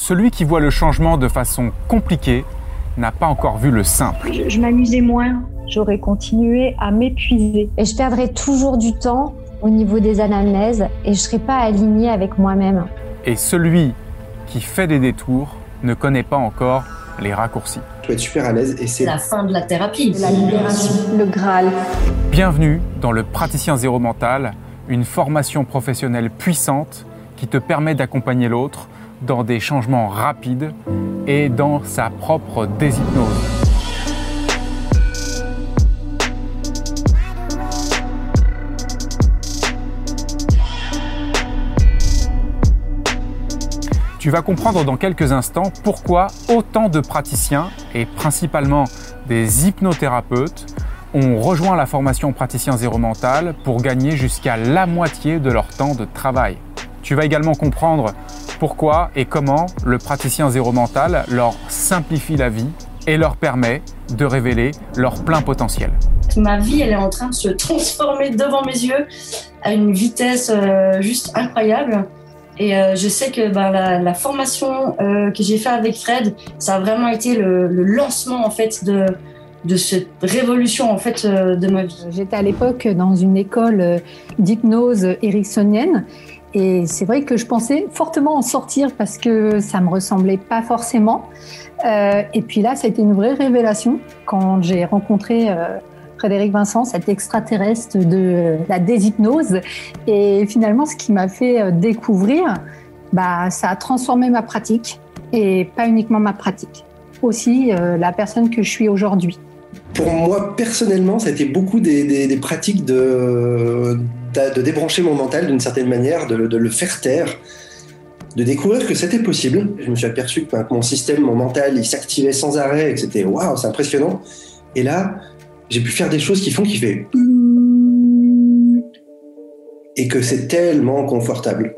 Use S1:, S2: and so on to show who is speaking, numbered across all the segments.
S1: celui qui voit le changement de façon compliquée n'a pas encore vu le simple.
S2: Je, je m'amusais moins, j'aurais continué à m'épuiser.
S3: Et je perdrais toujours du temps au niveau des anamnèses et je ne serais pas alignée avec moi-même.
S1: Et celui qui fait des détours ne connaît pas encore les raccourcis.
S4: Je peux être super à l'aise et c'est
S5: la fin de la thérapie.
S2: La libération, le Graal.
S1: Bienvenue dans le Praticien Zéro Mental, une formation professionnelle puissante qui te permet d'accompagner l'autre dans des changements rapides et dans sa propre déshypnose. Tu vas comprendre dans quelques instants pourquoi autant de praticiens, et principalement des hypnothérapeutes, ont rejoint la formation praticien zéro mental pour gagner jusqu'à la moitié de leur temps de travail. Tu vas également comprendre pourquoi et comment le praticien zéro mental leur simplifie la vie et leur permet de révéler leur plein potentiel.
S5: Ma vie, elle est en train de se transformer devant mes yeux à une vitesse euh, juste incroyable. Et euh, je sais que ben, la, la, formation euh, que j'ai fait avec Fred, ça a vraiment été le, le lancement en fait de, de cette révolution en fait euh, de ma vie.
S2: J'étais à l'époque dans une école d'hypnose ericksonienne et c'est vrai que je pensais fortement en sortir parce que ça me ressemblait pas forcément. Euh, et puis là, ça a été une vraie révélation quand j'ai rencontré euh, Frédéric Vincent, cet extraterrestre de la déshypnose. Et finalement, ce qui m'a fait euh, découvrir, bah, ça a transformé ma pratique et pas uniquement ma pratique, aussi la personne que je suis aujourd'hui.
S4: Pour moi, personnellement, ça a été beaucoup des pratiques de, de, débrancher mon mental d'une certaine manière, de, le faire taire, de découvrir que c'était possible. Je me suis aperçu que mon système, mon mental, il s'activait sans arrêt et que c'était waouh, c'est impressionnant. Et là, j'ai pu faire des choses qui font qu'il fait et que c'est tellement confortable.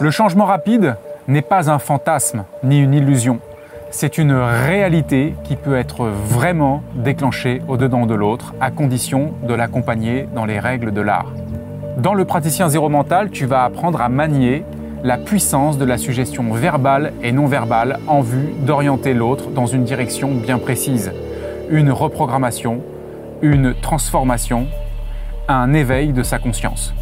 S1: Le changement rapide n'est pas un fantasme ni une illusion. C'est une réalité qui peut être vraiment déclenchée au-dedans de l'autre à condition de l'accompagner dans les règles de l'art. Dans le praticien zéro mental, tu vas apprendre à manier la puissance de la suggestion verbale et non verbale en vue d'orienter l'autre dans une direction bien précise une reprogrammation, une transformation, un éveil de sa conscience.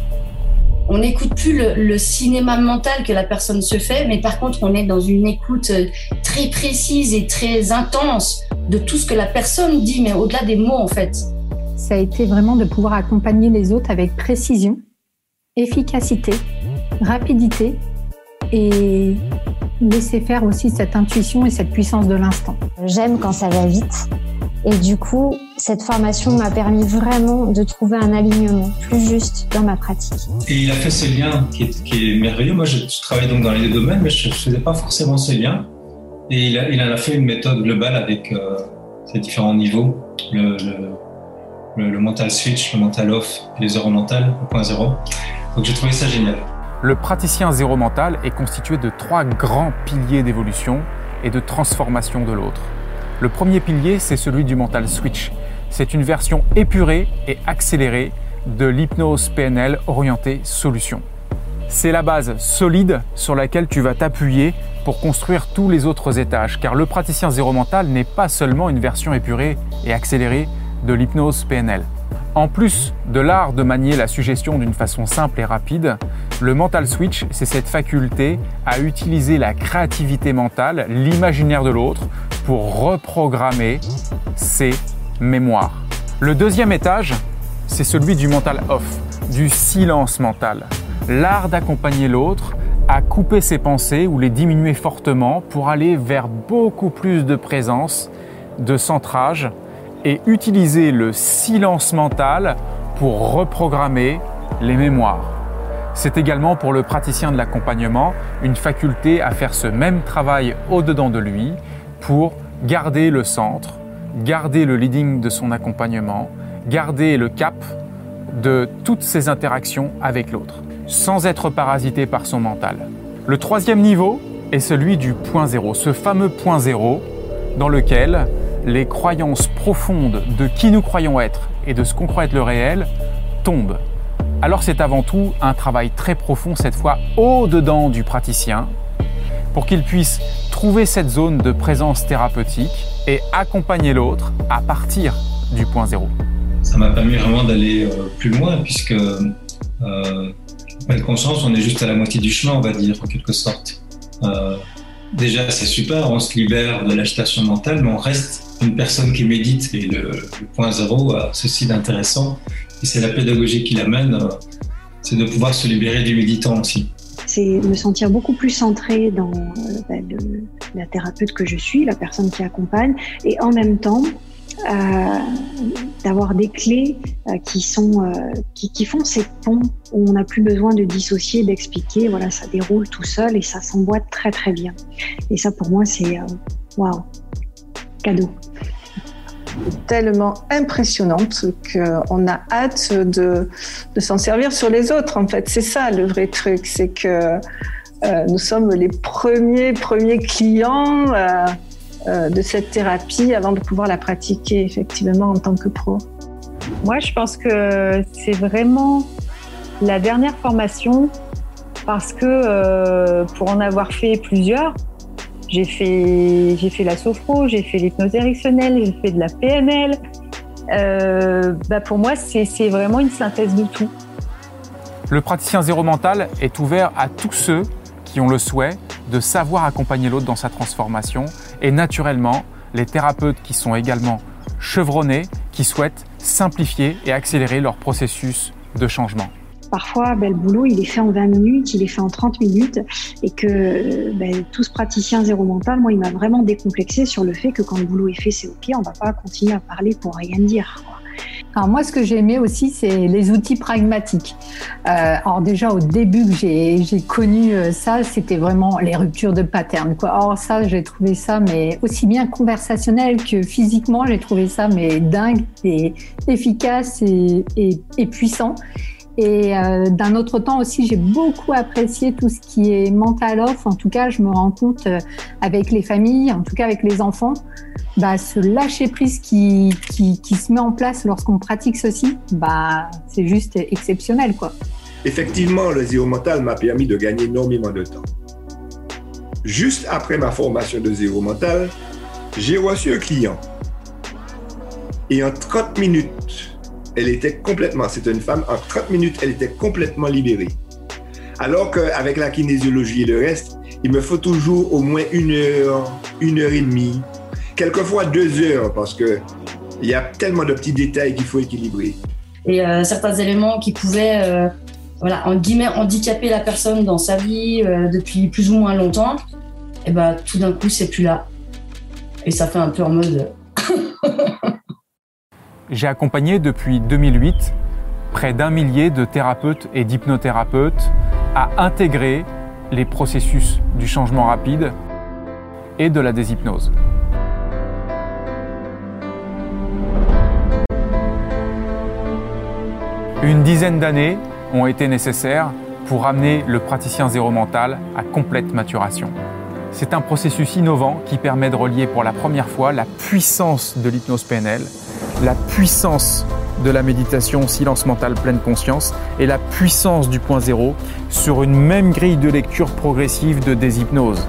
S5: On n'écoute plus le, le, cinéma mental que la personne se fait, mais par contre, on est dans une écoute très précise et très intense de tout ce que la personne dit, mais au-delà des mots, en fait.
S2: Ça a été vraiment de pouvoir accompagner les autres avec précision, efficacité, rapidité et laisser faire aussi cette intuition et cette puissance de l'instant.
S3: J'aime quand ça va vite. Et du coup, cette formation m'a permis vraiment de trouver un alignement plus juste dans ma pratique.
S6: Et il a fait ces liens qui est, qui est merveilleux. Moi, je, je, travaille donc dans les deux domaines, mais je ne faisais pas forcément ces liens. Et il, a, en a fait une méthode globale avec euh, ces différents niveaux. Le, mental switch, le mental off et les euros mentales, le point zéro. Donc j'ai trouvé ça génial.
S1: Le praticien zéro mental est constitué de trois grands piliers d'évolution et de transformation de l'autre. Le premier pilier, c'est celui du mental switch. C'est une version épurée et accélérée de l'hypnose PNL orientée solution. C'est la base solide sur laquelle tu vas t'appuyer pour construire tous les autres étages, car le praticien zéro mental n'est pas seulement une version épurée et accélérée de l'hypnose PNL. En plus de l'art de manier la suggestion d'une façon simple et rapide, le mental switch, c'est cette faculté à utiliser la créativité mentale, l'imaginaire de l'autre, pour reprogrammer ses mémoires. Le deuxième étage, c'est celui du mental off, du silence mental. L'art d'accompagner l'autre à couper ses pensées ou les diminuer fortement pour aller vers beaucoup plus de présence, de centrage et utiliser le silence mental pour reprogrammer les mémoires. C'est également pour le praticien de l'accompagnement une faculté à faire ce même travail au-dedans de lui pour garder le centre, garder le leading de son accompagnement, garder le cap de toutes ses interactions avec l'autre, sans être parasité par son mental. Le troisième niveau est celui du point zéro, ce fameux point zéro dans lequel les croyances profondes de qui nous croyons être et de ce qu'on croit être le réel tombent. Alors c'est avant tout un travail très profond, cette fois au-dedans du praticien, pour qu'il puisse trouver cette zone de présence thérapeutique et accompagner l'autre à partir du point zéro.
S6: Ça m'a permis vraiment d'aller euh, plus loin puisque euh, pleine conscience, on est juste à la moitié du chemin, on va dire, en quelque sorte. Euh, déjà, c'est super, on se libère de l'agitation mentale, mais on reste une personne qui médite. Et le, point zéro a ceci d'intéressant, et c'est la pédagogie qui l'amène, euh, c'est de pouvoir se libérer du méditant aussi.
S3: C'est me sentir beaucoup plus centré dans euh, bah, la thérapeute que je suis, la personne qui accompagne, et en même temps d'avoir des clés euh, qui sont euh, qui, qui, font ces ponts où on n'a plus besoin de dissocier, d'expliquer. Voilà, ça déroule tout seul et ça s'emboîte très très bien. Et ça pour moi c'est waouh, cadeau
S2: tellement impressionnante qu'on a hâte de, de s'en servir sur les autres. En fait, c'est ça le vrai truc, c'est que euh, nous sommes les premiers premiers clients euh, euh, de cette thérapie avant de pouvoir la pratiquer effectivement en tant que pro
S7: Moi, je pense que c'est vraiment la dernière formation parce que euh, pour en avoir fait plusieurs, j'ai fait, j'ai fait la sophro, j'ai fait l'hypnose érectionnelle, j'ai fait de la PNL. Euh, bah pour moi, c'est, c'est vraiment une synthèse de tout.
S1: Le praticien zéro mental est ouvert à tous ceux qui ont le souhait de savoir accompagner l'autre dans sa transformation et naturellement les thérapeutes qui sont également chevronnés, qui souhaitent simplifier et accélérer leur processus de changement.
S3: Parfois, ben, le boulot, il est fait en 20 minutes, il est fait en 30 minutes, et que ben, tout ce praticien zéro mental, moi, il m'a vraiment décomplexé sur le fait que quand le boulot est fait, c'est OK, on ne va pas continuer à parler pour rien dire.
S2: Alors moi, ce que j'ai aimé aussi, c'est les outils pragmatiques. Euh, alors déjà, au début que j'ai connu euh, ça, c'était vraiment les ruptures de pattern. Or ça, j'ai trouvé ça, mais aussi bien conversationnel que physiquement, j'ai trouvé ça mais dingue et efficace et, et, puissant. Et euh, d'un autre temps aussi, j'ai beaucoup apprécié tout ce qui est mental off. En tout cas, je me rends compte euh, avec les familles, en tout cas avec les enfants, bah, ce lâcher prise qui, qui, se met en place lorsqu'on pratique ceci, bah, c'est juste exceptionnel, quoi.
S8: Effectivement, le zéro mental m'a permis de gagner énormément de temps. Juste après ma formation de zéro mental, j'ai reçu un client. Et en 30 minutes, elle était complètement, c'était une femme, en 30 minutes, elle était complètement libérée. Alors qu'avec la kinésiologie et le reste, il me faut toujours au moins une heure, une heure et demie, quelquefois deux heures, parce que il y a tellement de petits détails qu'il faut équilibrer.
S5: Et euh, certains éléments qui pouvaient, euh, voilà, en guillemets, handicaper la personne dans sa vie euh, depuis plus ou moins longtemps, et ben tout d'un coup, c'est plus là. Et ça fait un peu en mode.
S1: J'ai accompagné depuis 2008 près d'un millier de thérapeutes et d'hypnothérapeutes à intégrer les processus du changement rapide et de la déshypnose. Une dizaine d'années ont été nécessaires pour amener le praticien zéro mental à complète maturation. C'est un processus innovant qui permet de relier pour la première fois la puissance de l'hypnose PNL la puissance de la méditation silence mental pleine conscience et la puissance du point zéro sur une même grille de lecture progressive de déshypnose.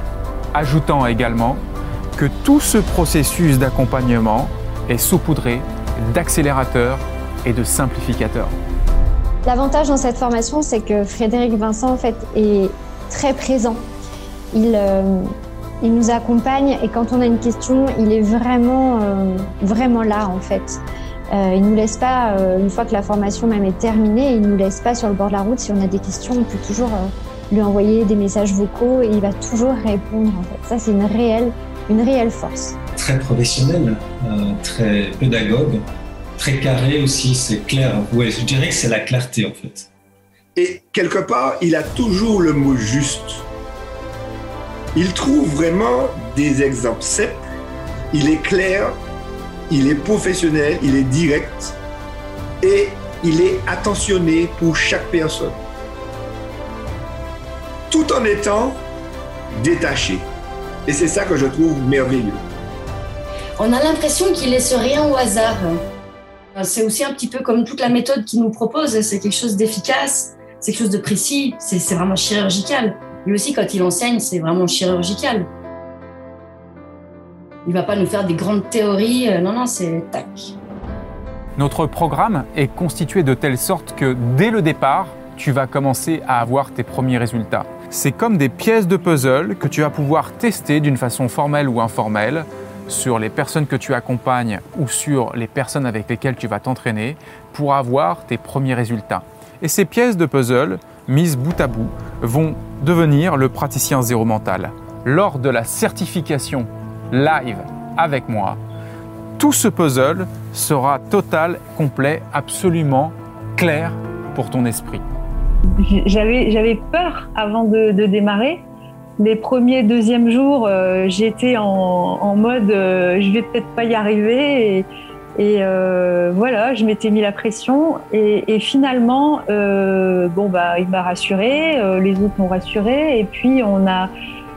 S1: Ajoutant également que tout ce processus d'accompagnement est saupoudré d'accélérateurs et de simplificateurs.
S3: L'avantage dans cette formation, c'est que Frédéric Vincent en fait, est très présent. Il, euh, il nous accompagne et quand on a une question, il est vraiment, euh, vraiment là en fait. Euh, il nous laisse pas, une fois que la formation même est terminée, il nous laisse pas sur le bord de la route. Si on a des questions, on peut toujours lui envoyer des messages vocaux et il va toujours répondre. Ça c'est une réelle, une réelle force.
S6: Très professionnel, très pédagogue, très carré aussi. C'est clair. Ouais, je dirais que c'est la clarté en fait.
S8: Et quelque part, il a toujours le mot juste. Il trouve vraiment des exemples simples. Il est clair, il est professionnel, il est direct et il est attentionné pour chaque personne. Tout en étant détaché. Et c'est ça que je trouve merveilleux.
S5: On a l'impression qu'il laisse rien au hasard. C'est aussi un petit peu comme toute la méthode qu'il nous propose. C'est quelque chose d'efficace, c'est quelque chose de précis, c'est vraiment chirurgical. lui aussi, quand il enseigne, c'est vraiment chirurgical. Il va pas nous faire des grandes théories. Euh, non, non, c'est tac.
S1: Notre programme est constitué de telle sorte que dès le départ, tu vas commencer à avoir tes premiers résultats. C'est comme des pièces de puzzle que tu vas pouvoir tester d'une façon formelle ou informelle sur les personnes que tu accompagnes ou sur les personnes avec lesquelles tu vas t'entraîner pour avoir tes premiers résultats. Et ces pièces de puzzle, mises bout à bout, vont devenir le praticien zéro mental. Lors de la certification live avec moi, tout ce puzzle sera total, complet, absolument clair pour ton esprit.
S7: J'avais, peur avant de, démarrer. Les premiers, deuxièmes jours, euh, j'étais en, mode euh, je vais peut-être pas y arriver. Et, euh, voilà, je m'étais mis la pression. Et, finalement, bon, bah, il m'a rassuré, les autres m'ont rassuré. Et puis, on a,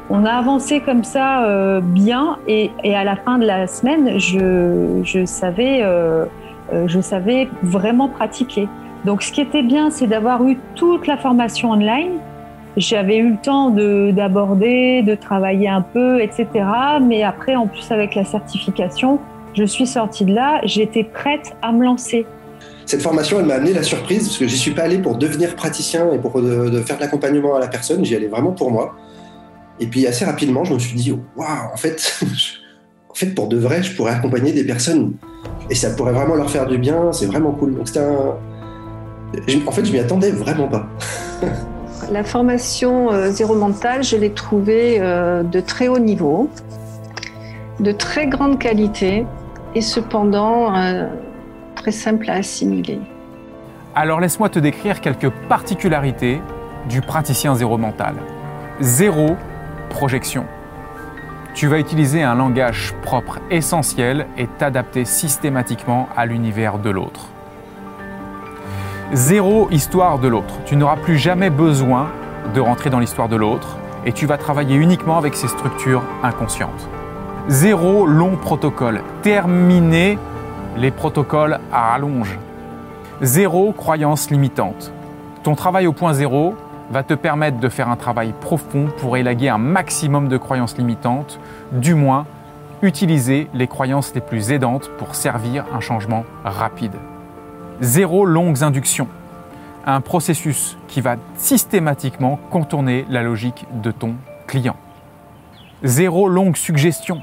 S7: on a avancé comme ça bien. Et, à la fin de la semaine, je, je savais, je savais vraiment pratiquer. Donc ce qui était bien, c'est d'avoir eu toute la formation online. J'avais eu le temps d'aborder, de, travailler un peu, etc. Mais après, en plus avec la certification, je suis sortie de là, j'étais prête à me lancer.
S4: Cette formation, elle m'a amené la surprise parce que j'y suis pas allé pour devenir praticien et pour de, faire de l'accompagnement à la personne. J'y allais vraiment pour moi. Et puis assez rapidement, je me suis dit, waouh, en fait, en fait, pour de vrai, je pourrais accompagner des personnes et ça pourrait vraiment leur faire du bien. C'est vraiment cool. Donc c'était un, en fait, je m'y attendais vraiment pas.
S2: La formation euh, zéro mental, je l'ai trouvée euh, de très haut niveau, de très grande qualité et cependant euh, très simple à assimiler.
S1: Alors laisse-moi te décrire quelques particularités du praticien zéro mental. Zéro projection. Tu vas utiliser un langage propre essentiel et t'adapter systématiquement à l'univers de l'autre. Zéro histoire de l'autre. Tu n'auras plus jamais besoin de rentrer dans l'histoire de l'autre et tu vas travailler uniquement avec ces structures inconscientes. Zéro long protocole. Terminer les protocoles à rallonge. Zéro croyance limitante. Ton travail au point zéro va te permettre de faire un travail profond pour élaguer un maximum de croyances limitantes, du moins utiliser les croyances les plus aidantes pour servir un changement rapide. Zéro longues inductions. Un processus qui va systématiquement contourner la logique de ton client. Zéro longue suggestion.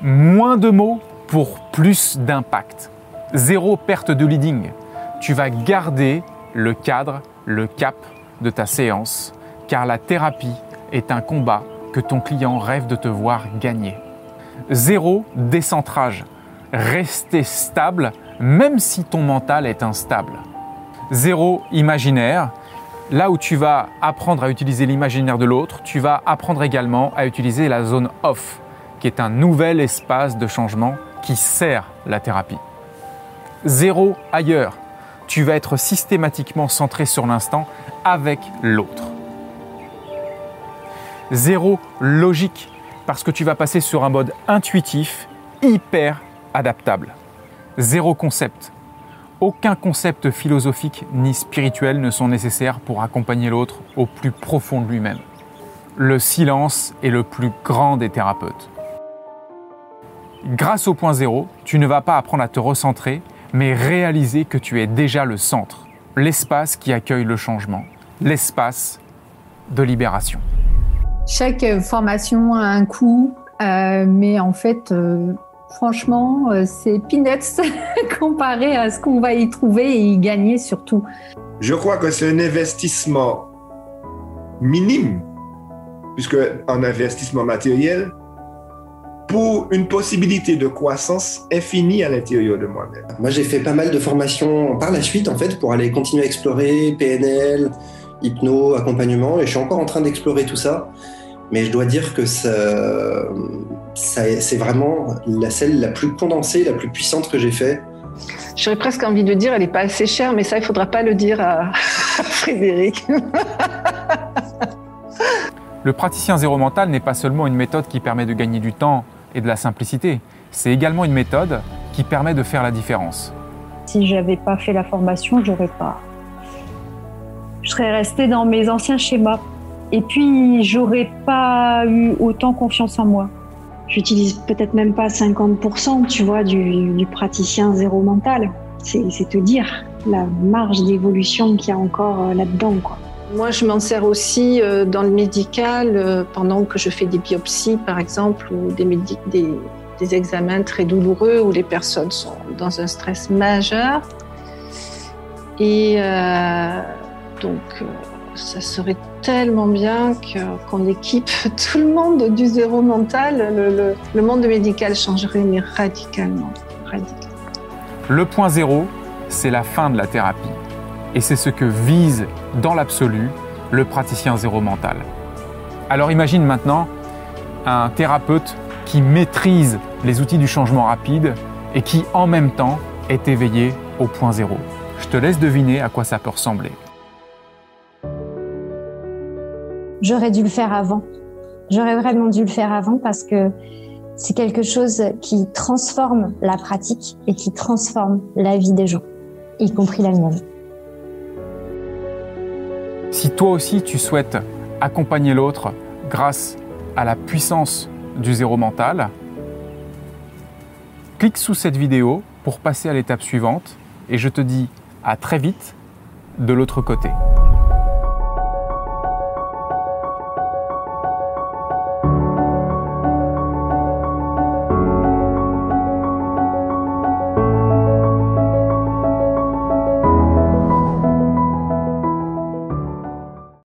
S1: Moins de mots pour plus d'impact. Zéro perte de leading. Tu vas garder le cadre, le cap de ta séance, car la thérapie est un combat que ton client rêve de te voir gagner. Zéro décentrage. Rester stable même si ton mental est instable. Zéro imaginaire. Là où tu vas apprendre à utiliser l'imaginaire de l'autre, tu vas apprendre également à utiliser la zone off, qui est un nouvel espace de changement qui sert la thérapie. Zéro ailleurs. Tu vas être systématiquement centré sur l'instant avec l'autre. Zéro logique, parce que tu vas passer sur un mode intuitif, hyper adaptable. Zéro concept. Aucun concept philosophique ni spirituel ne sont nécessaires pour accompagner l'autre au plus profond de lui-même. Le silence est le plus grand des thérapeutes. Grâce au point zéro, tu ne vas pas apprendre à te recentrer, mais réaliser que tu es déjà le centre, l'espace qui accueille le changement, l'espace de libération.
S2: Chaque formation a un coût, euh, mais en fait, euh, Franchement, euh, c'est peanuts comparé à ce qu'on va y trouver et y gagner surtout.
S8: Je crois que c'est un investissement minime, puisque un investissement matériel, pour une possibilité de croissance infinie à l'intérieur de moi-même.
S4: Moi, j'ai fait pas mal de formations par la suite, en fait, pour aller continuer à explorer PNL, hypno, accompagnement, et je suis encore en train d'explorer tout ça. Mais je dois dire que ça, c'est vraiment la celle la plus condensée, la plus puissante que j'ai fait.
S2: J'aurais presque envie de dire, elle n'est pas assez chère, mais ça, il ne faudra pas le dire à, Frédéric.
S1: le praticien zéro mental n'est pas seulement une méthode qui permet de gagner du temps et de la simplicité, c'est également une méthode qui permet de faire la différence.
S7: Si j'avais pas fait la formation, j'aurais pas. Je serais restée dans mes anciens schémas Et puis, j'aurais pas eu autant confiance en moi.
S9: J'utilise peut-être même pas 50%, tu vois, du, du praticien zéro mental. C'est te dire la marge d'évolution qu'il y a encore euh, là-dedans, quoi.
S10: Moi, je m'en sers aussi euh, dans le médical euh, pendant que je fais des biopsies, par exemple, ou des, des, des examens très douloureux où les personnes sont dans un stress majeur. Et euh, donc, euh, ça serait tellement bien qu'on équipe tout le monde du zéro mental. Le, monde médical changerait, radicalement.
S1: Le point zéro, c'est la fin de la thérapie. Et c'est ce que vise, dans l'absolu, le praticien zéro mental. Alors imagine maintenant un thérapeute qui maîtrise les outils du changement rapide et qui en même temps est éveillé au point zéro. Je te laisse deviner à quoi ça peut ressembler.
S3: J'aurais dû le faire avant. J'aurais vraiment dû le faire avant parce que c'est quelque chose qui transforme la pratique et qui transforme la vie des gens, y compris la mienne.
S1: Si toi aussi tu souhaites accompagner l'autre grâce à la puissance du zéro mental, clique sous cette vidéo pour passer à l'étape suivante et je te dis à très vite de l'autre côté.